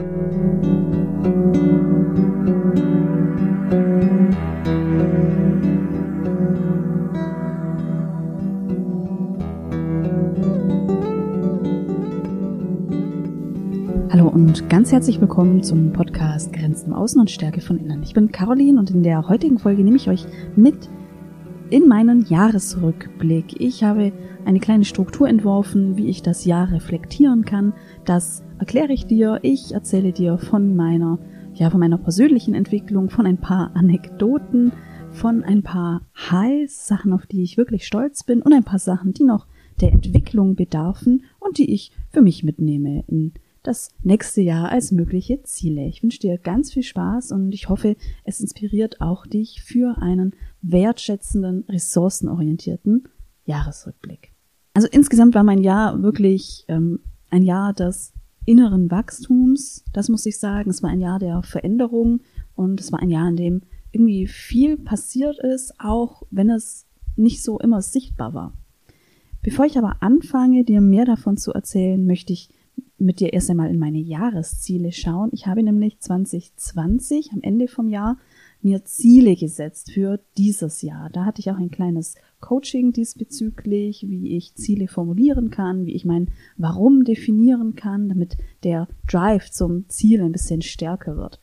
Hallo und ganz herzlich willkommen zum Podcast Grenzen im Außen und Stärke von Innen. Ich bin Caroline und in der heutigen Folge nehme ich euch mit in meinen Jahresrückblick. Ich habe eine kleine Struktur entworfen, wie ich das Jahr reflektieren kann. Das erkläre ich dir. Ich erzähle dir von meiner, ja, von meiner persönlichen Entwicklung, von ein paar Anekdoten, von ein paar Highs, Sachen, auf die ich wirklich stolz bin und ein paar Sachen, die noch der Entwicklung bedarfen und die ich für mich mitnehme in das nächste Jahr als mögliche Ziele. Ich wünsche dir ganz viel Spaß und ich hoffe, es inspiriert auch dich für einen wertschätzenden, ressourcenorientierten Jahresrückblick. Also insgesamt war mein Jahr wirklich ähm, ein Jahr des inneren Wachstums, das muss ich sagen. Es war ein Jahr der Veränderung und es war ein Jahr, in dem irgendwie viel passiert ist, auch wenn es nicht so immer sichtbar war. Bevor ich aber anfange, dir mehr davon zu erzählen, möchte ich mit dir erst einmal in meine Jahresziele schauen. Ich habe nämlich 2020 am Ende vom Jahr mir Ziele gesetzt für dieses Jahr. Da hatte ich auch ein kleines Coaching diesbezüglich, wie ich Ziele formulieren kann, wie ich mein Warum definieren kann, damit der Drive zum Ziel ein bisschen stärker wird.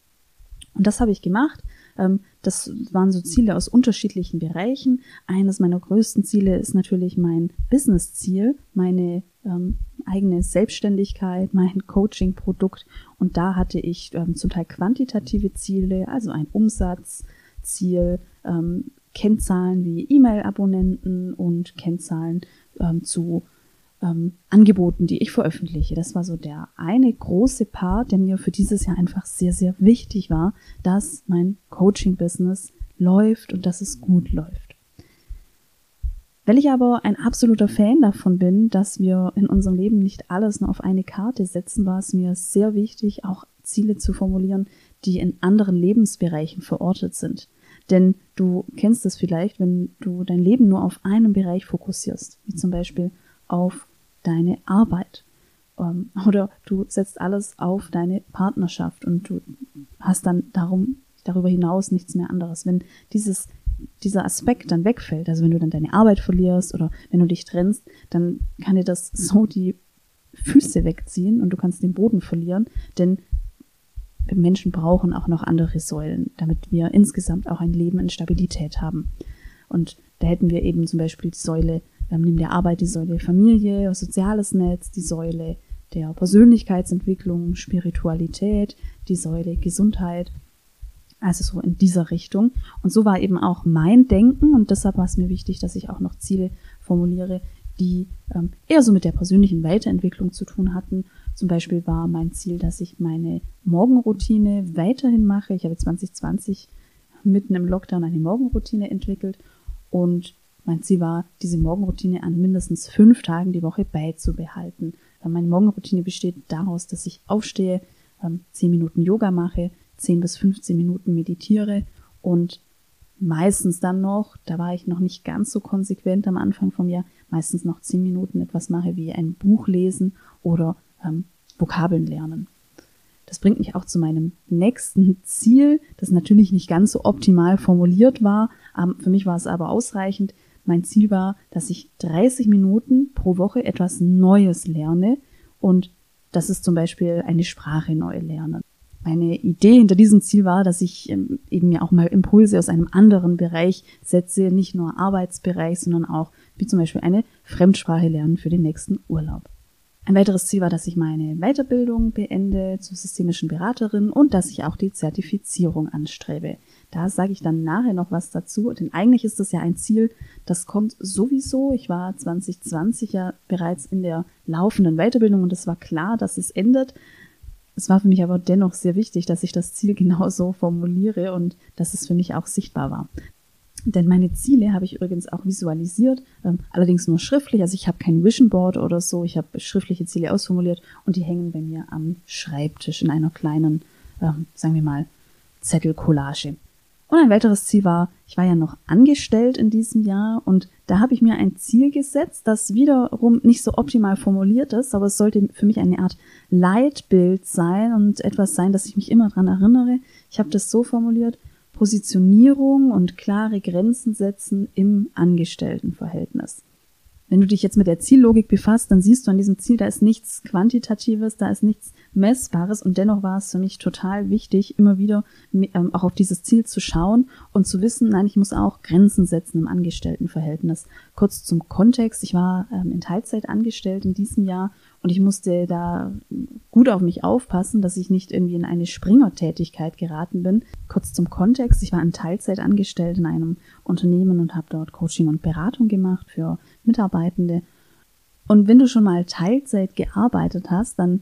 Und das habe ich gemacht. Ähm, das waren so Ziele aus unterschiedlichen Bereichen. Eines meiner größten Ziele ist natürlich mein Business-Ziel, meine ähm, eigene Selbstständigkeit, mein Coaching-Produkt. Und da hatte ich ähm, zum Teil quantitative Ziele, also ein Umsatzziel, ähm, Kennzahlen wie E-Mail-Abonnenten und Kennzahlen ähm, zu ähm, Angeboten, die ich veröffentliche. Das war so der eine große Part, der mir für dieses Jahr einfach sehr, sehr wichtig war, dass mein Coaching-Business läuft und dass es gut läuft. Weil ich aber ein absoluter Fan davon bin, dass wir in unserem Leben nicht alles nur auf eine Karte setzen, war es mir sehr wichtig, auch Ziele zu formulieren, die in anderen Lebensbereichen verortet sind. Denn du kennst es vielleicht, wenn du dein Leben nur auf einen Bereich fokussierst, wie zum Beispiel auf deine Arbeit. Ähm, oder du setzt alles auf deine Partnerschaft und du hast dann darum, darüber hinaus nichts mehr anderes. Wenn dieses dieser Aspekt dann wegfällt, also wenn du dann deine Arbeit verlierst oder wenn du dich trennst, dann kann dir das so die Füße wegziehen und du kannst den Boden verlieren, denn Menschen brauchen auch noch andere Säulen, damit wir insgesamt auch ein Leben in Stabilität haben. Und da hätten wir eben zum Beispiel die Säule, wir haben neben der Arbeit die Säule Familie, soziales Netz, die Säule der Persönlichkeitsentwicklung, Spiritualität, die Säule Gesundheit also so in dieser Richtung. Und so war eben auch mein Denken und deshalb war es mir wichtig, dass ich auch noch Ziele formuliere, die ähm, eher so mit der persönlichen Weiterentwicklung zu tun hatten. Zum Beispiel war mein Ziel, dass ich meine Morgenroutine weiterhin mache. Ich habe 2020 mitten im Lockdown eine Morgenroutine entwickelt und mein Ziel war, diese Morgenroutine an mindestens fünf Tagen die Woche beizubehalten. Meine Morgenroutine besteht daraus, dass ich aufstehe, ähm, zehn Minuten Yoga mache, 10 bis 15 Minuten meditiere und meistens dann noch, da war ich noch nicht ganz so konsequent am Anfang vom Jahr, meistens noch 10 Minuten etwas mache wie ein Buch lesen oder ähm, Vokabeln lernen. Das bringt mich auch zu meinem nächsten Ziel, das natürlich nicht ganz so optimal formuliert war. Ähm, für mich war es aber ausreichend. Mein Ziel war, dass ich 30 Minuten pro Woche etwas Neues lerne und das ist zum Beispiel eine Sprache neu lernen meine Idee hinter diesem Ziel war, dass ich ähm, eben ja auch mal Impulse aus einem anderen Bereich setze, nicht nur Arbeitsbereich, sondern auch wie zum Beispiel eine Fremdsprache lernen für den nächsten Urlaub. Ein weiteres Ziel war, dass ich meine Weiterbildung beende zur systemischen Beraterin und dass ich auch die Zertifizierung anstrebe. Da sage ich dann nachher noch was dazu, denn eigentlich ist das ja ein Ziel, das kommt sowieso. Ich war 2020 ja bereits in der laufenden Weiterbildung und es war klar, dass es endet. Es war für mich aber dennoch sehr wichtig, dass ich das Ziel genau so formuliere und dass es für mich auch sichtbar war. Denn meine Ziele habe ich übrigens auch visualisiert, ähm, allerdings nur schriftlich. Also ich habe kein Vision Board oder so. Ich habe schriftliche Ziele ausformuliert und die hängen bei mir am Schreibtisch in einer kleinen, ähm, sagen wir mal, Zettelcollage. Und ein weiteres Ziel war, ich war ja noch angestellt in diesem Jahr und da habe ich mir ein Ziel gesetzt, das wiederum nicht so optimal formuliert ist, aber es sollte für mich eine Art Leitbild sein und etwas sein, dass ich mich immer dran erinnere. Ich habe das so formuliert, Positionierung und klare Grenzen setzen im Angestelltenverhältnis. Wenn du dich jetzt mit der Ziellogik befasst, dann siehst du an diesem Ziel, da ist nichts Quantitatives, da ist nichts Messbares und dennoch war es für mich total wichtig, immer wieder ähm, auch auf dieses Ziel zu schauen und zu wissen, nein, ich muss auch Grenzen setzen im Angestelltenverhältnis. Kurz zum Kontext, ich war ähm, in Teilzeit angestellt in diesem Jahr und ich musste da gut auf mich aufpassen, dass ich nicht irgendwie in eine Springertätigkeit geraten bin. Kurz zum Kontext, ich war in Teilzeit angestellt in einem Unternehmen und habe dort Coaching und Beratung gemacht für Mitarbeitende. Und wenn du schon mal Teilzeit gearbeitet hast, dann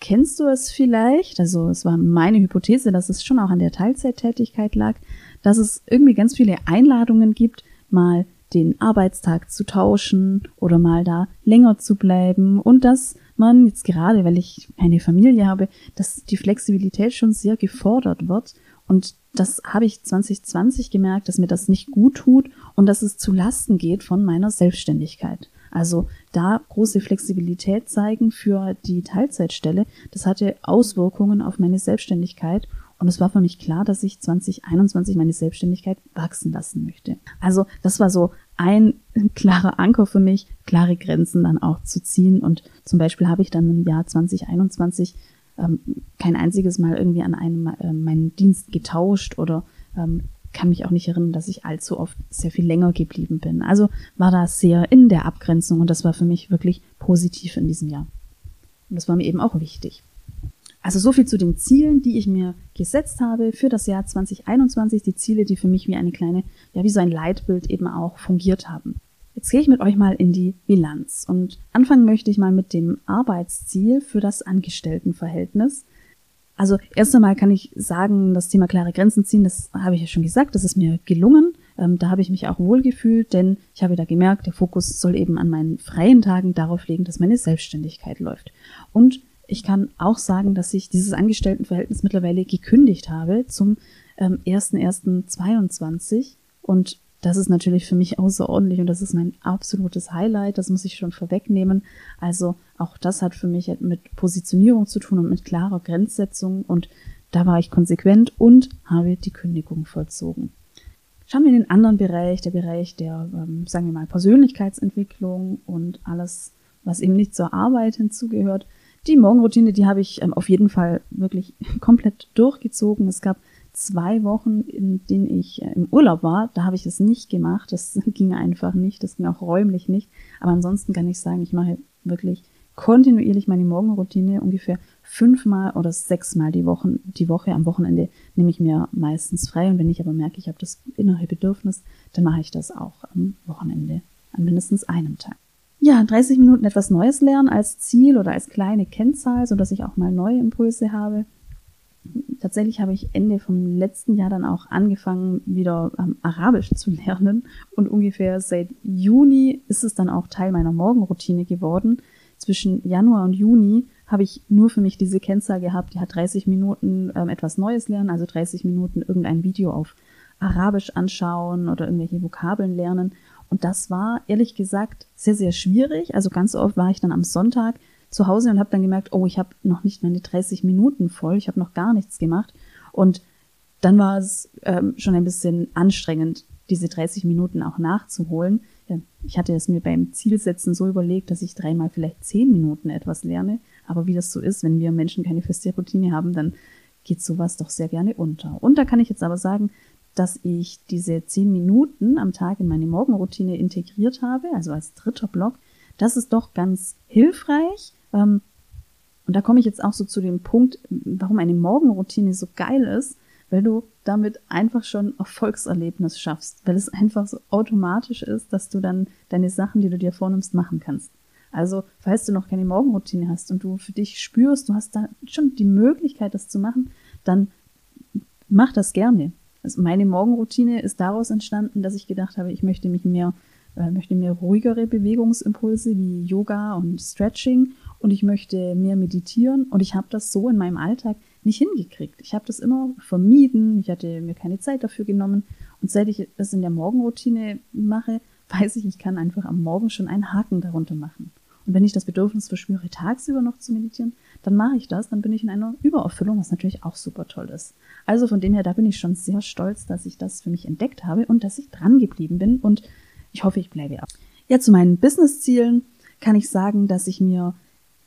kennst du es vielleicht, also es war meine Hypothese, dass es schon auch an der Teilzeittätigkeit lag, dass es irgendwie ganz viele Einladungen gibt, mal den Arbeitstag zu tauschen oder mal da länger zu bleiben und dass man jetzt gerade, weil ich eine Familie habe, dass die Flexibilität schon sehr gefordert wird und das habe ich 2020 gemerkt, dass mir das nicht gut tut und dass es zu Lasten geht von meiner Selbstständigkeit. Also da große Flexibilität zeigen für die Teilzeitstelle, das hatte Auswirkungen auf meine Selbstständigkeit und es war für mich klar, dass ich 2021 meine Selbstständigkeit wachsen lassen möchte. Also das war so ein klarer Anker für mich, klare Grenzen dann auch zu ziehen. Und zum Beispiel habe ich dann im Jahr 2021 ähm, kein einziges Mal irgendwie an einem äh, meinen Dienst getauscht oder ähm, kann mich auch nicht erinnern, dass ich allzu oft sehr viel länger geblieben bin. Also war das sehr in der Abgrenzung und das war für mich wirklich positiv in diesem Jahr. Und das war mir eben auch wichtig. Also so viel zu den Zielen, die ich mir gesetzt habe für das Jahr 2021, die Ziele, die für mich wie eine kleine, ja, wie so ein Leitbild eben auch fungiert haben. Jetzt gehe ich mit euch mal in die Bilanz und anfangen möchte ich mal mit dem Arbeitsziel für das Angestelltenverhältnis. Also erst einmal kann ich sagen, das Thema klare Grenzen ziehen, das habe ich ja schon gesagt, das ist mir gelungen. Ähm, da habe ich mich auch wohlgefühlt, denn ich habe da gemerkt, der Fokus soll eben an meinen freien Tagen darauf liegen, dass meine Selbstständigkeit läuft. Und ich kann auch sagen, dass ich dieses Angestelltenverhältnis mittlerweile gekündigt habe zum ähm, 1.1.22 und das ist natürlich für mich außerordentlich und das ist mein absolutes Highlight. Das muss ich schon vorwegnehmen. Also auch das hat für mich mit Positionierung zu tun und mit klarer Grenzsetzung und da war ich konsequent und habe die Kündigung vollzogen. Schauen wir in den anderen Bereich, der Bereich der, ähm, sagen wir mal, Persönlichkeitsentwicklung und alles, was eben nicht zur Arbeit hinzugehört. Die Morgenroutine, die habe ich ähm, auf jeden Fall wirklich komplett durchgezogen. Es gab zwei Wochen, in denen ich äh, im Urlaub war. Da habe ich es nicht gemacht. Das ging einfach nicht. Das ging auch räumlich nicht. Aber ansonsten kann ich sagen, ich mache wirklich kontinuierlich meine Morgenroutine ungefähr fünfmal oder sechsmal die Woche, die Woche. Am Wochenende nehme ich mir meistens frei. Und wenn ich aber merke, ich habe das innere Bedürfnis, dann mache ich das auch am Wochenende an mindestens einem Tag ja, 30 Minuten etwas Neues lernen als Ziel oder als kleine Kennzahl, so dass ich auch mal neue Impulse habe. Tatsächlich habe ich Ende vom letzten Jahr dann auch angefangen, wieder ähm, Arabisch zu lernen und ungefähr seit Juni ist es dann auch Teil meiner Morgenroutine geworden. Zwischen Januar und Juni habe ich nur für mich diese Kennzahl gehabt, die hat 30 Minuten ähm, etwas Neues lernen, also 30 Minuten irgendein Video auf Arabisch anschauen oder irgendwelche Vokabeln lernen und das war ehrlich gesagt sehr, sehr schwierig. Also ganz oft war ich dann am Sonntag zu Hause und habe dann gemerkt, oh, ich habe noch nicht meine 30 Minuten voll, ich habe noch gar nichts gemacht. Und dann war es ähm, schon ein bisschen anstrengend, diese 30 Minuten auch nachzuholen. Ich hatte es mir beim Zielsetzen so überlegt, dass ich dreimal vielleicht zehn Minuten etwas lerne. Aber wie das so ist, wenn wir Menschen keine feste Routine haben, dann geht sowas doch sehr gerne unter. Und da kann ich jetzt aber sagen, dass ich diese zehn Minuten am Tag in meine Morgenroutine integriert habe, also als dritter Block. Das ist doch ganz hilfreich. Ähm, und da komme ich jetzt auch so zu dem Punkt, warum eine Morgenroutine so geil ist, weil du damit einfach schon Erfolgserlebnis schaffst, weil es einfach so automatisch ist, dass du dann deine Sachen, die du dir vornimmst, machen kannst. Also, falls du noch keine Morgenroutine hast und du für dich spürst, du hast da schon die Möglichkeit, das zu machen, dann mach das gerne. Also meine Morgenroutine ist daraus entstanden, dass ich gedacht habe, ich möchte mich mehr, äh, möchte mehr ruhigere Bewegungsimpulse wie Yoga und Stretching und ich möchte mehr meditieren und ich habe das so in meinem Alltag nicht hingekriegt. Ich habe das immer vermieden, ich hatte mir keine Zeit dafür genommen und seit ich es in der Morgenroutine mache, weiß ich, ich kann einfach am Morgen schon einen Haken darunter machen. Und wenn ich das Bedürfnis verspüre, tagsüber noch zu meditieren, dann mache ich das, dann bin ich in einer Übererfüllung, was natürlich auch super toll ist. Also von dem her, da bin ich schon sehr stolz, dass ich das für mich entdeckt habe und dass ich dran geblieben bin und ich hoffe, ich bleibe auch. Ja, zu meinen Business-Zielen kann ich sagen, dass ich mir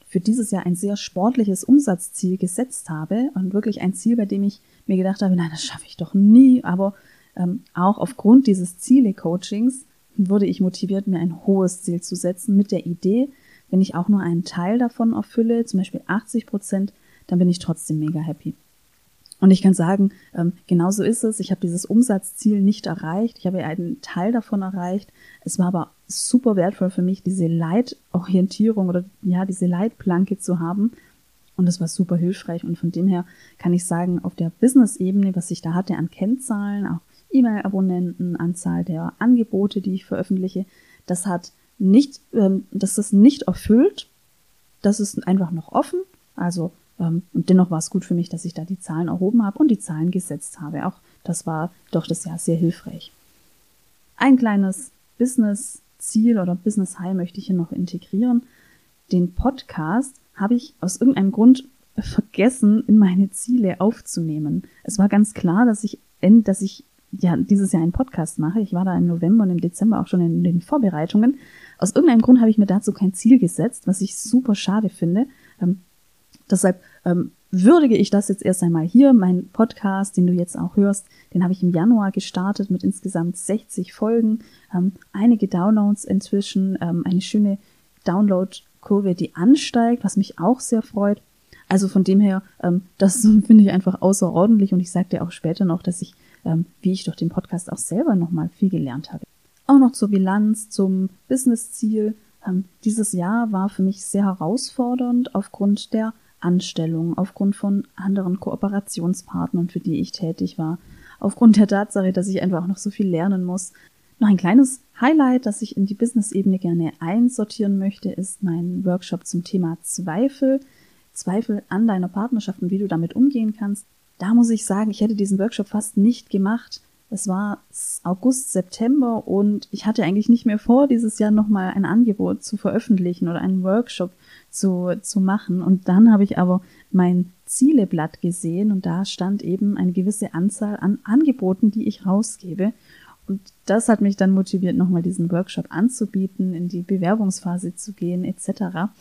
für dieses Jahr ein sehr sportliches Umsatzziel gesetzt habe und wirklich ein Ziel, bei dem ich mir gedacht habe, nein, das schaffe ich doch nie, aber ähm, auch aufgrund dieses Ziele-Coachings wurde ich motiviert, mir ein hohes Ziel zu setzen mit der Idee, wenn ich auch nur einen Teil davon erfülle, zum Beispiel 80 Prozent, dann bin ich trotzdem mega happy. Und ich kann sagen, ähm, genau so ist es. Ich habe dieses Umsatzziel nicht erreicht. Ich habe einen Teil davon erreicht. Es war aber super wertvoll für mich, diese Leitorientierung oder ja, diese Leitplanke zu haben. Und das war super hilfreich. Und von dem her kann ich sagen, auf der Business-Ebene, was ich da hatte an Kennzahlen, auch E-Mail-Abonnenten, Anzahl der Angebote, die ich veröffentliche, das hat nicht, ähm, das ist nicht erfüllt. Das ist einfach noch offen. Also, und dennoch war es gut für mich, dass ich da die Zahlen erhoben habe und die Zahlen gesetzt habe. Auch das war doch das Jahr sehr hilfreich. Ein kleines Business-Ziel oder Business-High möchte ich hier noch integrieren. Den Podcast habe ich aus irgendeinem Grund vergessen, in meine Ziele aufzunehmen. Es war ganz klar, dass ich, dass ich ja dieses Jahr einen Podcast mache. Ich war da im November und im Dezember auch schon in den Vorbereitungen. Aus irgendeinem Grund habe ich mir dazu kein Ziel gesetzt, was ich super schade finde. Deshalb ähm, würdige ich das jetzt erst einmal hier. Mein Podcast, den du jetzt auch hörst, den habe ich im Januar gestartet mit insgesamt 60 Folgen, ähm, einige Downloads inzwischen, ähm, eine schöne Download-Kurve, die ansteigt, was mich auch sehr freut. Also von dem her, ähm, das finde ich einfach außerordentlich und ich sage dir auch später noch, dass ich, ähm, wie ich durch den Podcast auch selber nochmal viel gelernt habe. Auch noch zur Bilanz, zum Business-Ziel. Ähm, dieses Jahr war für mich sehr herausfordernd aufgrund der Anstellung, aufgrund von anderen Kooperationspartnern, für die ich tätig war, aufgrund der Tatsache, dass ich einfach auch noch so viel lernen muss. Noch ein kleines Highlight, das ich in die Business-Ebene gerne einsortieren möchte, ist mein Workshop zum Thema Zweifel. Zweifel an deiner Partnerschaft und wie du damit umgehen kannst. Da muss ich sagen, ich hätte diesen Workshop fast nicht gemacht, es war August, September und ich hatte eigentlich nicht mehr vor, dieses Jahr nochmal ein Angebot zu veröffentlichen oder einen Workshop zu, zu machen. Und dann habe ich aber mein Zieleblatt gesehen und da stand eben eine gewisse Anzahl an Angeboten, die ich rausgebe. Und das hat mich dann motiviert, nochmal diesen Workshop anzubieten, in die Bewerbungsphase zu gehen, etc.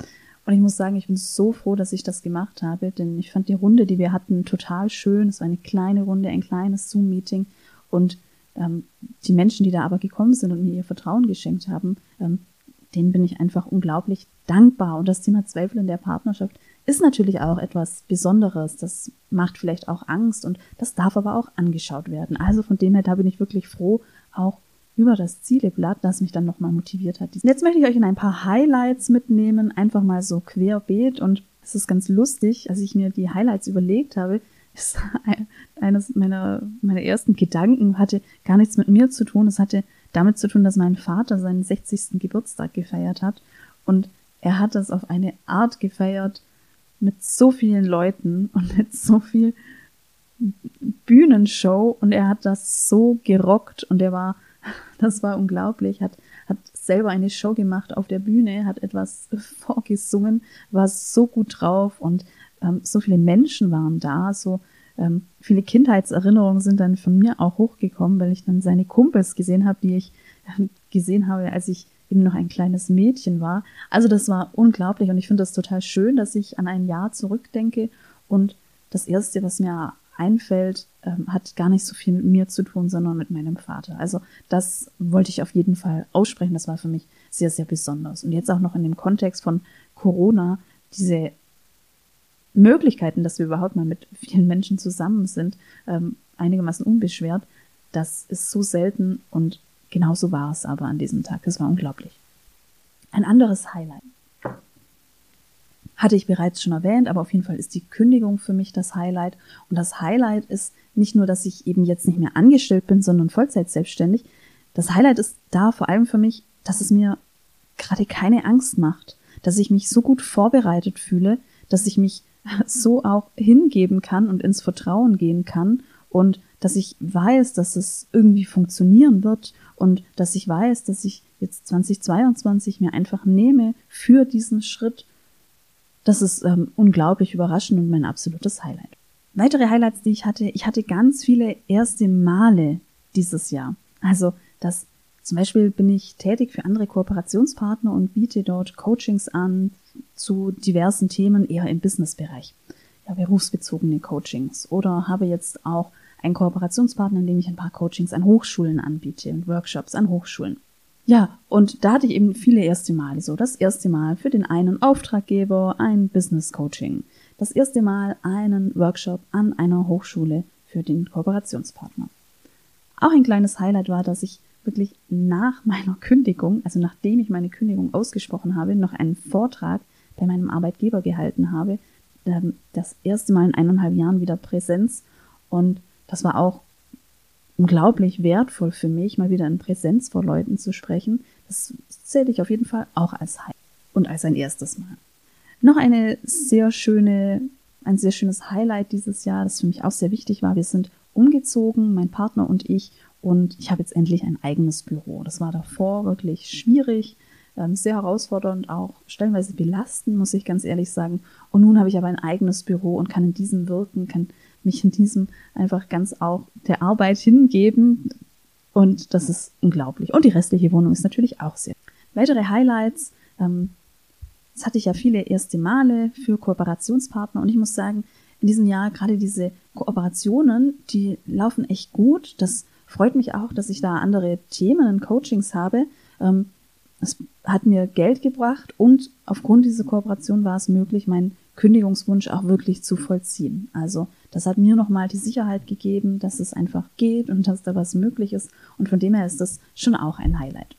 Und ich muss sagen, ich bin so froh, dass ich das gemacht habe, denn ich fand die Runde, die wir hatten, total schön. Es war eine kleine Runde, ein kleines Zoom-Meeting. Und ähm, die Menschen, die da aber gekommen sind und mir ihr Vertrauen geschenkt haben, ähm, denen bin ich einfach unglaublich dankbar. Und das Thema Zweifel in der Partnerschaft ist natürlich auch etwas Besonderes. Das macht vielleicht auch Angst und das darf aber auch angeschaut werden. Also von dem her, da bin ich wirklich froh, auch über das Zieleblatt, das mich dann nochmal motiviert hat. Jetzt möchte ich euch in ein paar Highlights mitnehmen, einfach mal so querbeet und es ist ganz lustig, als ich mir die Highlights überlegt habe, ist eines meiner, meiner ersten Gedanken, hatte gar nichts mit mir zu tun. Es hatte damit zu tun, dass mein Vater seinen 60. Geburtstag gefeiert hat. Und er hat das auf eine Art gefeiert mit so vielen Leuten und mit so viel Bühnenshow. Und er hat das so gerockt und er war, das war unglaublich, hat, hat selber eine Show gemacht auf der Bühne, hat etwas vorgesungen, war so gut drauf und ähm, so viele Menschen waren da, so ähm, viele Kindheitserinnerungen sind dann von mir auch hochgekommen, weil ich dann seine Kumpels gesehen habe, die ich äh, gesehen habe, als ich eben noch ein kleines Mädchen war. Also das war unglaublich und ich finde das total schön, dass ich an ein Jahr zurückdenke und das erste, was mir einfällt, ähm, hat gar nicht so viel mit mir zu tun, sondern mit meinem Vater. Also das wollte ich auf jeden Fall aussprechen. Das war für mich sehr, sehr besonders. Und jetzt auch noch in dem Kontext von Corona, diese Möglichkeiten, dass wir überhaupt mal mit vielen Menschen zusammen sind, ähm, einigermaßen unbeschwert, das ist so selten und genauso war es aber an diesem Tag. Das war unglaublich. Ein anderes Highlight hatte ich bereits schon erwähnt, aber auf jeden Fall ist die Kündigung für mich das Highlight. Und das Highlight ist nicht nur, dass ich eben jetzt nicht mehr angestellt bin, sondern Vollzeit selbstständig. Das Highlight ist da vor allem für mich, dass es mir gerade keine Angst macht, dass ich mich so gut vorbereitet fühle, dass ich mich so auch hingeben kann und ins Vertrauen gehen kann und dass ich weiß, dass es irgendwie funktionieren wird und dass ich weiß, dass ich jetzt 2022 mir einfach nehme für diesen Schritt, das ist ähm, unglaublich überraschend und mein absolutes Highlight. Weitere Highlights, die ich hatte, ich hatte ganz viele erste Male dieses Jahr. Also das zum Beispiel bin ich tätig für andere Kooperationspartner und biete dort Coachings an zu diversen Themen eher im Businessbereich. Ja, berufsbezogene Coachings. Oder habe jetzt auch einen Kooperationspartner, in dem ich ein paar Coachings an Hochschulen anbiete und Workshops an Hochschulen. Ja, und da hatte ich eben viele erste Male so. Das erste Mal für den einen Auftraggeber ein Business Coaching. Das erste Mal einen Workshop an einer Hochschule für den Kooperationspartner. Auch ein kleines Highlight war, dass ich wirklich nach meiner Kündigung, also nachdem ich meine Kündigung ausgesprochen habe, noch einen Vortrag bei meinem Arbeitgeber gehalten habe. Ähm, das erste Mal in eineinhalb Jahren wieder Präsenz. Und das war auch unglaublich wertvoll für mich, mal wieder in Präsenz vor Leuten zu sprechen. Das zähle ich auf jeden Fall auch als Highlight und als ein erstes Mal. Noch eine sehr schöne, ein sehr schönes Highlight dieses Jahr, das für mich auch sehr wichtig war. Wir sind umgezogen, mein Partner und ich, und ich habe jetzt endlich ein eigenes Büro. Das war davor wirklich schwierig, ähm, sehr herausfordernd, auch stellenweise belastend, muss ich ganz ehrlich sagen. Und nun habe ich aber ein eigenes Büro und kann in diesem wirken, kann mich in diesem einfach ganz auch der Arbeit hingeben. Und das ist unglaublich. Und die restliche Wohnung ist natürlich auch sehr. Weitere Highlights. Ähm, das hatte ich ja viele erste Male für Kooperationspartner und ich muss sagen, in diesem Jahr gerade diese Kooperationen, die laufen echt gut. Das freut mich auch, dass ich da andere Themen und Coachings habe. Ähm, es hat mir Geld gebracht und aufgrund dieser Kooperation war es möglich, meinen Kündigungswunsch auch wirklich zu vollziehen. Also das hat mir nochmal die Sicherheit gegeben, dass es einfach geht und dass da was möglich ist. Und von dem her ist das schon auch ein Highlight.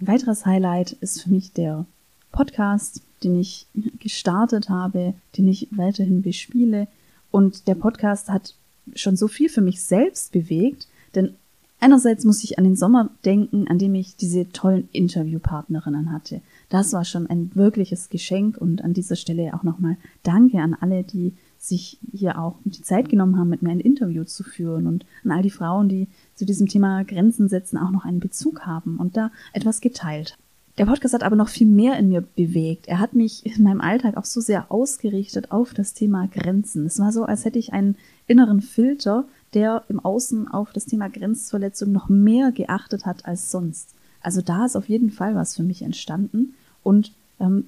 Ein weiteres Highlight ist für mich der Podcast, den ich gestartet habe, den ich weiterhin bespiele. Und der Podcast hat schon so viel für mich selbst bewegt, denn einerseits muss ich an den Sommer denken, an dem ich diese tollen Interviewpartnerinnen hatte. Das war schon ein wirkliches Geschenk und an dieser Stelle auch nochmal Danke an alle, die sich hier auch die Zeit genommen haben, mit mir ein Interview zu führen und an all die Frauen, die zu diesem Thema Grenzen setzen, auch noch einen Bezug haben und da etwas geteilt. Der Podcast hat aber noch viel mehr in mir bewegt. Er hat mich in meinem Alltag auch so sehr ausgerichtet auf das Thema Grenzen. Es war so, als hätte ich einen inneren Filter, der im Außen auf das Thema Grenzverletzung noch mehr geachtet hat als sonst. Also da ist auf jeden Fall was für mich entstanden. Und ähm,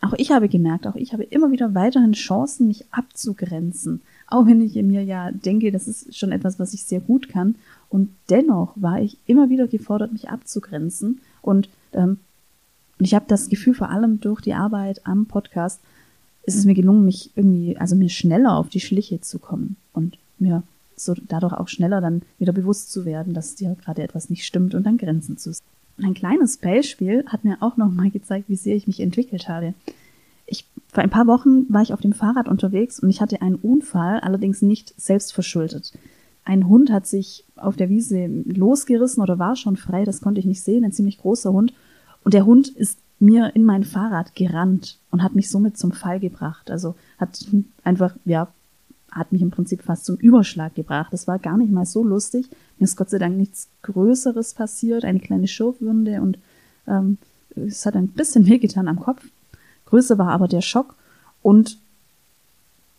auch ich habe gemerkt, auch ich habe immer wieder weiterhin Chancen, mich abzugrenzen. Auch wenn ich mir ja denke, das ist schon etwas, was ich sehr gut kann. Und dennoch war ich immer wieder gefordert, mich abzugrenzen. Und, ähm, ich habe das Gefühl, vor allem durch die Arbeit am Podcast, ist es mir gelungen, mich irgendwie, also mir schneller auf die Schliche zu kommen und mir so dadurch auch schneller dann wieder bewusst zu werden, dass dir gerade etwas nicht stimmt und dann Grenzen zu setzen. Ein kleines Beispiel hat mir auch nochmal gezeigt, wie sehr ich mich entwickelt habe. Ich, vor ein paar Wochen war ich auf dem Fahrrad unterwegs und ich hatte einen Unfall, allerdings nicht selbst verschuldet. Ein Hund hat sich auf der Wiese losgerissen oder war schon frei, das konnte ich nicht sehen, ein ziemlich großer Hund. Und der Hund ist mir in mein Fahrrad gerannt und hat mich somit zum Fall gebracht. Also hat einfach, ja, hat mich im Prinzip fast zum Überschlag gebracht. Das war gar nicht mal so lustig. Mir ist Gott sei Dank nichts Größeres passiert, eine kleine Schürfwunde und ähm, es hat ein bisschen wehgetan am Kopf. Größer war aber der Schock und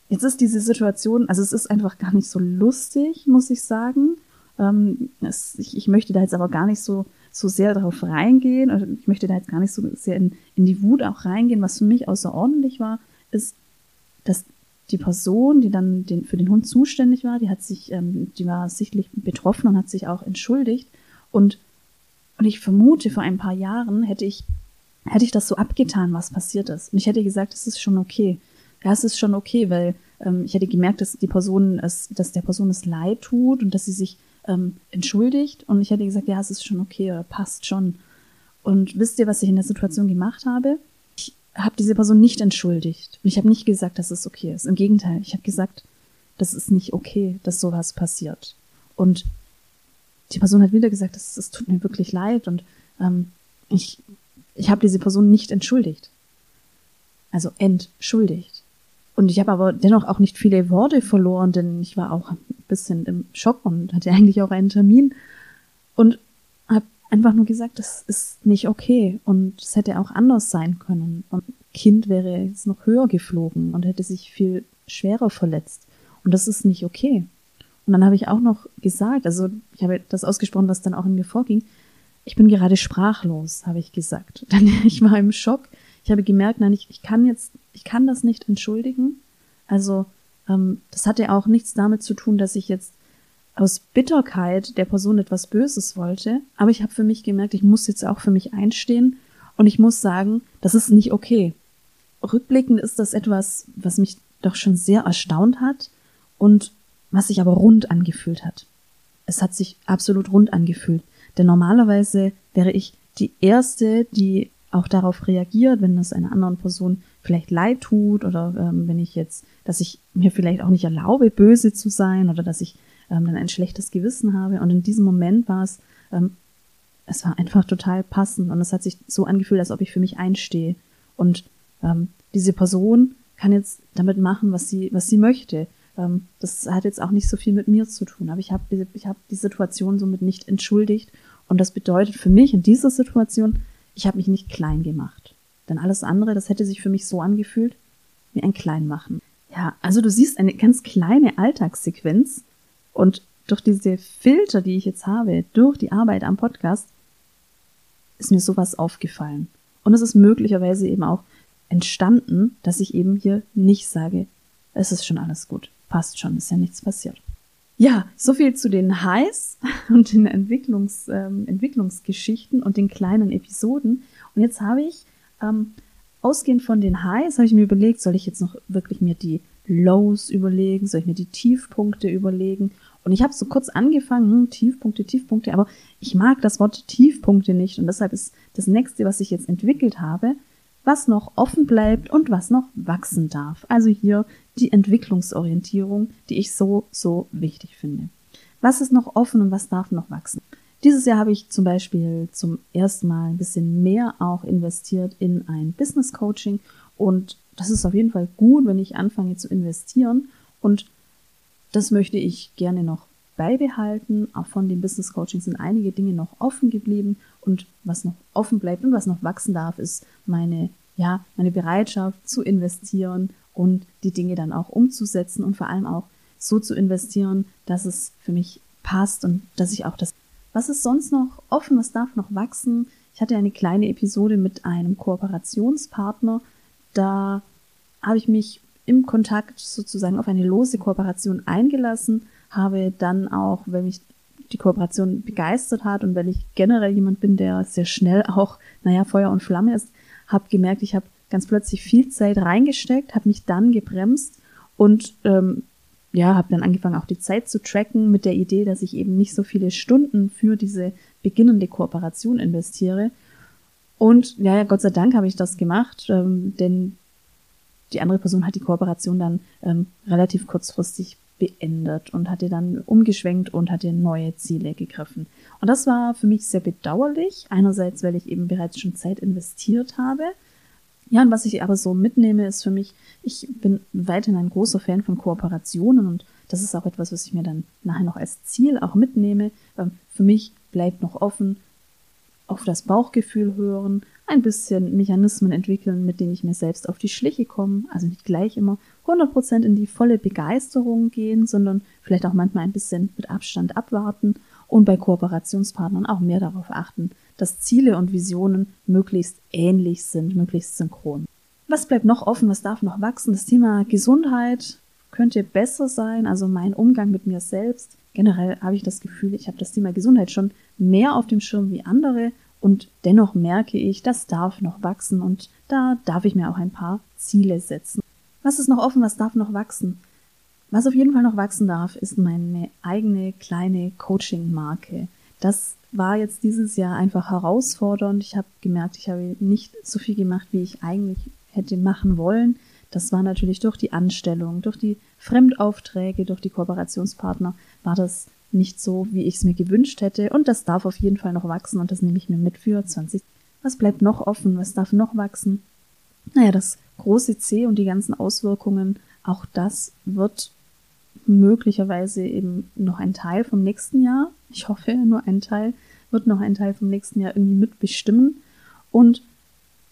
jetzt ist diese Situation, also es ist einfach gar nicht so lustig, muss ich sagen. Ähm, es, ich, ich möchte da jetzt aber gar nicht so so sehr darauf reingehen, oder ich möchte da jetzt gar nicht so sehr in, in die Wut auch reingehen. Was für mich außerordentlich war, ist, dass die Person, die dann den, für den Hund zuständig war, die hat sich, ähm, die war sichtlich betroffen und hat sich auch entschuldigt. Und, und ich vermute, vor ein paar Jahren hätte ich, hätte ich das so abgetan, was passiert ist. Und ich hätte gesagt, es ist schon okay. Ja, es ist schon okay, weil ähm, ich hätte gemerkt, dass die Person es, dass der Person es leid tut und dass sie sich ähm, entschuldigt. Und ich hätte gesagt, ja, es ist schon okay oder passt schon. Und wisst ihr, was ich in der Situation gemacht habe? Habe diese Person nicht entschuldigt. Und ich habe nicht gesagt, dass es okay ist. Im Gegenteil, ich habe gesagt, das ist nicht okay, dass sowas passiert. Und die Person hat wieder gesagt, es tut mir wirklich leid und ähm, ich, ich habe diese Person nicht entschuldigt. Also entschuldigt. Und ich habe aber dennoch auch nicht viele Worte verloren, denn ich war auch bisschen im Schock und hatte eigentlich auch einen Termin und einfach nur gesagt, das ist nicht okay und es hätte auch anders sein können. Und Kind wäre jetzt noch höher geflogen und hätte sich viel schwerer verletzt. Und das ist nicht okay. Und dann habe ich auch noch gesagt, also ich habe das ausgesprochen, was dann auch in mir vorging. Ich bin gerade sprachlos, habe ich gesagt. Dann, ich war im Schock. Ich habe gemerkt, nein, ich, ich kann jetzt, ich kann das nicht entschuldigen. Also ähm, das hatte auch nichts damit zu tun, dass ich jetzt aus Bitterkeit der Person etwas Böses wollte. Aber ich habe für mich gemerkt, ich muss jetzt auch für mich einstehen und ich muss sagen, das ist nicht okay. Rückblickend ist das etwas, was mich doch schon sehr erstaunt hat und was sich aber rund angefühlt hat. Es hat sich absolut rund angefühlt. Denn normalerweise wäre ich die Erste, die auch darauf reagiert, wenn es einer anderen Person vielleicht leid tut oder ähm, wenn ich jetzt, dass ich mir vielleicht auch nicht erlaube, böse zu sein oder dass ich ähm, dann ein schlechtes Gewissen habe. Und in diesem Moment war es, ähm, es war einfach total passend und es hat sich so angefühlt, als ob ich für mich einstehe. Und ähm, diese Person kann jetzt damit machen, was sie, was sie möchte. Ähm, das hat jetzt auch nicht so viel mit mir zu tun, aber ich habe ich hab die Situation somit nicht entschuldigt und das bedeutet für mich in dieser Situation, ich habe mich nicht klein gemacht. Denn alles andere, das hätte sich für mich so angefühlt wie ein Kleinmachen. Ja, also du siehst eine ganz kleine Alltagssequenz und durch diese Filter, die ich jetzt habe, durch die Arbeit am Podcast, ist mir sowas aufgefallen. Und es ist möglicherweise eben auch entstanden, dass ich eben hier nicht sage, es ist schon alles gut, passt schon, ist ja nichts passiert. Ja, so viel zu den Highs und den Entwicklungs, ähm, Entwicklungsgeschichten und den kleinen Episoden. Und jetzt habe ich, ähm, ausgehend von den Highs, habe ich mir überlegt, soll ich jetzt noch wirklich mir die Lows überlegen, soll ich mir die Tiefpunkte überlegen? Und ich habe so kurz angefangen, hm, Tiefpunkte, Tiefpunkte, aber ich mag das Wort Tiefpunkte nicht. Und deshalb ist das nächste, was ich jetzt entwickelt habe, was noch offen bleibt und was noch wachsen darf. Also hier die Entwicklungsorientierung, die ich so, so wichtig finde. Was ist noch offen und was darf noch wachsen? Dieses Jahr habe ich zum Beispiel zum ersten Mal ein bisschen mehr auch investiert in ein Business Coaching und das ist auf jeden Fall gut, wenn ich anfange zu investieren und das möchte ich gerne noch beibehalten. Auch von dem Business Coaching sind einige Dinge noch offen geblieben und was noch offen bleibt und was noch wachsen darf, ist meine, ja, meine Bereitschaft zu investieren und die Dinge dann auch umzusetzen und vor allem auch so zu investieren, dass es für mich passt und dass ich auch das, was ist sonst noch offen, was darf noch wachsen? Ich hatte eine kleine Episode mit einem Kooperationspartner, da habe ich mich im Kontakt sozusagen auf eine lose Kooperation eingelassen, habe dann auch, wenn mich die Kooperation begeistert hat und weil ich generell jemand bin, der sehr schnell auch, naja, Feuer und Flamme ist, habe gemerkt, ich habe ganz plötzlich viel Zeit reingesteckt, habe mich dann gebremst und ähm, ja, habe dann angefangen, auch die Zeit zu tracken mit der Idee, dass ich eben nicht so viele Stunden für diese beginnende Kooperation investiere. Und ja, Gott sei Dank habe ich das gemacht, ähm, denn die andere Person hat die Kooperation dann ähm, relativ kurzfristig beendet und hatte dann umgeschwenkt und hatte neue Ziele gegriffen. Und das war für mich sehr bedauerlich. Einerseits, weil ich eben bereits schon Zeit investiert habe. Ja, und was ich aber so mitnehme, ist für mich, ich bin weiterhin ein großer Fan von Kooperationen und das ist auch etwas, was ich mir dann nachher noch als Ziel auch mitnehme. Ähm, für mich bleibt noch offen, auf das Bauchgefühl hören, ein bisschen Mechanismen entwickeln, mit denen ich mir selbst auf die Schliche komme, also nicht gleich immer 100% in die volle Begeisterung gehen, sondern vielleicht auch manchmal ein bisschen mit Abstand abwarten und bei Kooperationspartnern auch mehr darauf achten, dass Ziele und Visionen möglichst ähnlich sind, möglichst synchron. Was bleibt noch offen? Was darf noch wachsen? Das Thema Gesundheit könnte besser sein, also mein Umgang mit mir selbst. Generell habe ich das Gefühl, ich habe das Thema Gesundheit schon mehr auf dem Schirm wie andere und dennoch merke ich, das darf noch wachsen und da darf ich mir auch ein paar Ziele setzen. Was ist noch offen, was darf noch wachsen? Was auf jeden Fall noch wachsen darf, ist meine eigene kleine Coaching-Marke. Das war jetzt dieses Jahr einfach herausfordernd. Ich habe gemerkt, ich habe nicht so viel gemacht, wie ich eigentlich hätte machen wollen. Das war natürlich durch die Anstellung, durch die Fremdaufträge, durch die Kooperationspartner war das nicht so, wie ich es mir gewünscht hätte. Und das darf auf jeden Fall noch wachsen und das nehme ich mir mit für 20. Was bleibt noch offen? Was darf noch wachsen? Naja, das große C und die ganzen Auswirkungen, auch das wird möglicherweise eben noch ein Teil vom nächsten Jahr. Ich hoffe, nur ein Teil wird noch ein Teil vom nächsten Jahr irgendwie mitbestimmen. Und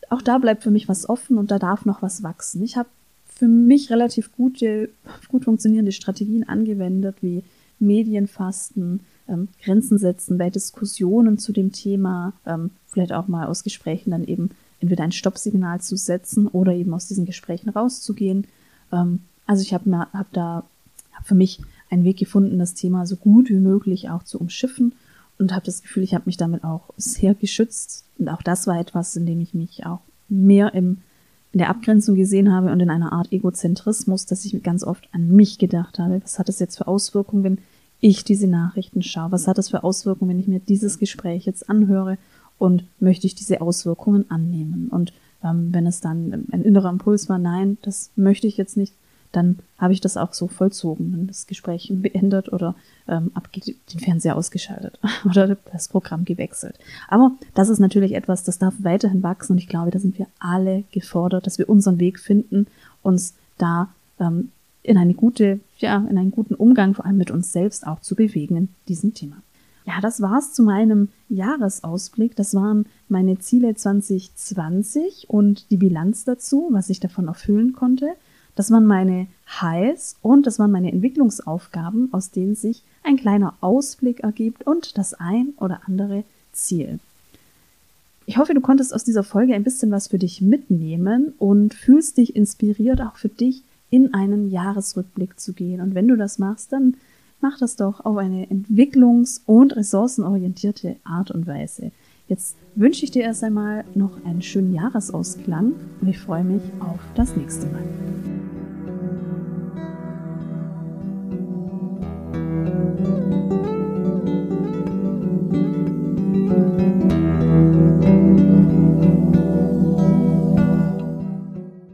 auch da bleibt für mich was offen und da darf noch was wachsen. Ich habe für mich relativ gute, gut funktionierende Strategien angewendet, wie Medienfasten, ähm, Grenzen setzen bei Diskussionen zu dem Thema, ähm, vielleicht auch mal aus Gesprächen dann eben entweder ein Stoppsignal zu setzen oder eben aus diesen Gesprächen rauszugehen. Ähm, also ich habe hab da hab für mich einen Weg gefunden, das Thema so gut wie möglich auch zu umschiffen und habe das Gefühl, ich habe mich damit auch sehr geschützt. Und auch das war etwas, in dem ich mich auch mehr im, in der Abgrenzung gesehen habe und in einer Art Egozentrismus, dass ich ganz oft an mich gedacht habe. Was hat das jetzt für Auswirkungen, wenn ich diese Nachrichten schaue? Was hat das für Auswirkungen, wenn ich mir dieses Gespräch jetzt anhöre? Und möchte ich diese Auswirkungen annehmen? Und ähm, wenn es dann ein innerer Impuls war, nein, das möchte ich jetzt nicht, dann habe ich das auch so vollzogen, dann das Gespräch beendet oder ähm, den Fernseher ausgeschaltet oder das Programm gewechselt. Aber das ist natürlich etwas, das darf weiterhin wachsen und ich glaube, da sind wir alle gefordert, dass wir unseren Weg finden, uns da ähm, in eine gute, ja, in einen guten Umgang vor allem mit uns selbst auch zu bewegen in diesem Thema. Ja, das war's zu meinem Jahresausblick. Das waren meine Ziele 2020 und die Bilanz dazu, was ich davon erfüllen konnte. Das waren meine Highs und das waren meine Entwicklungsaufgaben, aus denen sich ein kleiner Ausblick ergibt und das ein oder andere Ziel. Ich hoffe, du konntest aus dieser Folge ein bisschen was für dich mitnehmen und fühlst dich inspiriert, auch für dich in einen Jahresrückblick zu gehen. Und wenn du das machst, dann mach das doch auf eine entwicklungs- und ressourcenorientierte Art und Weise. Jetzt wünsche ich dir erst einmal noch einen schönen Jahresausklang und ich freue mich auf das nächste Mal.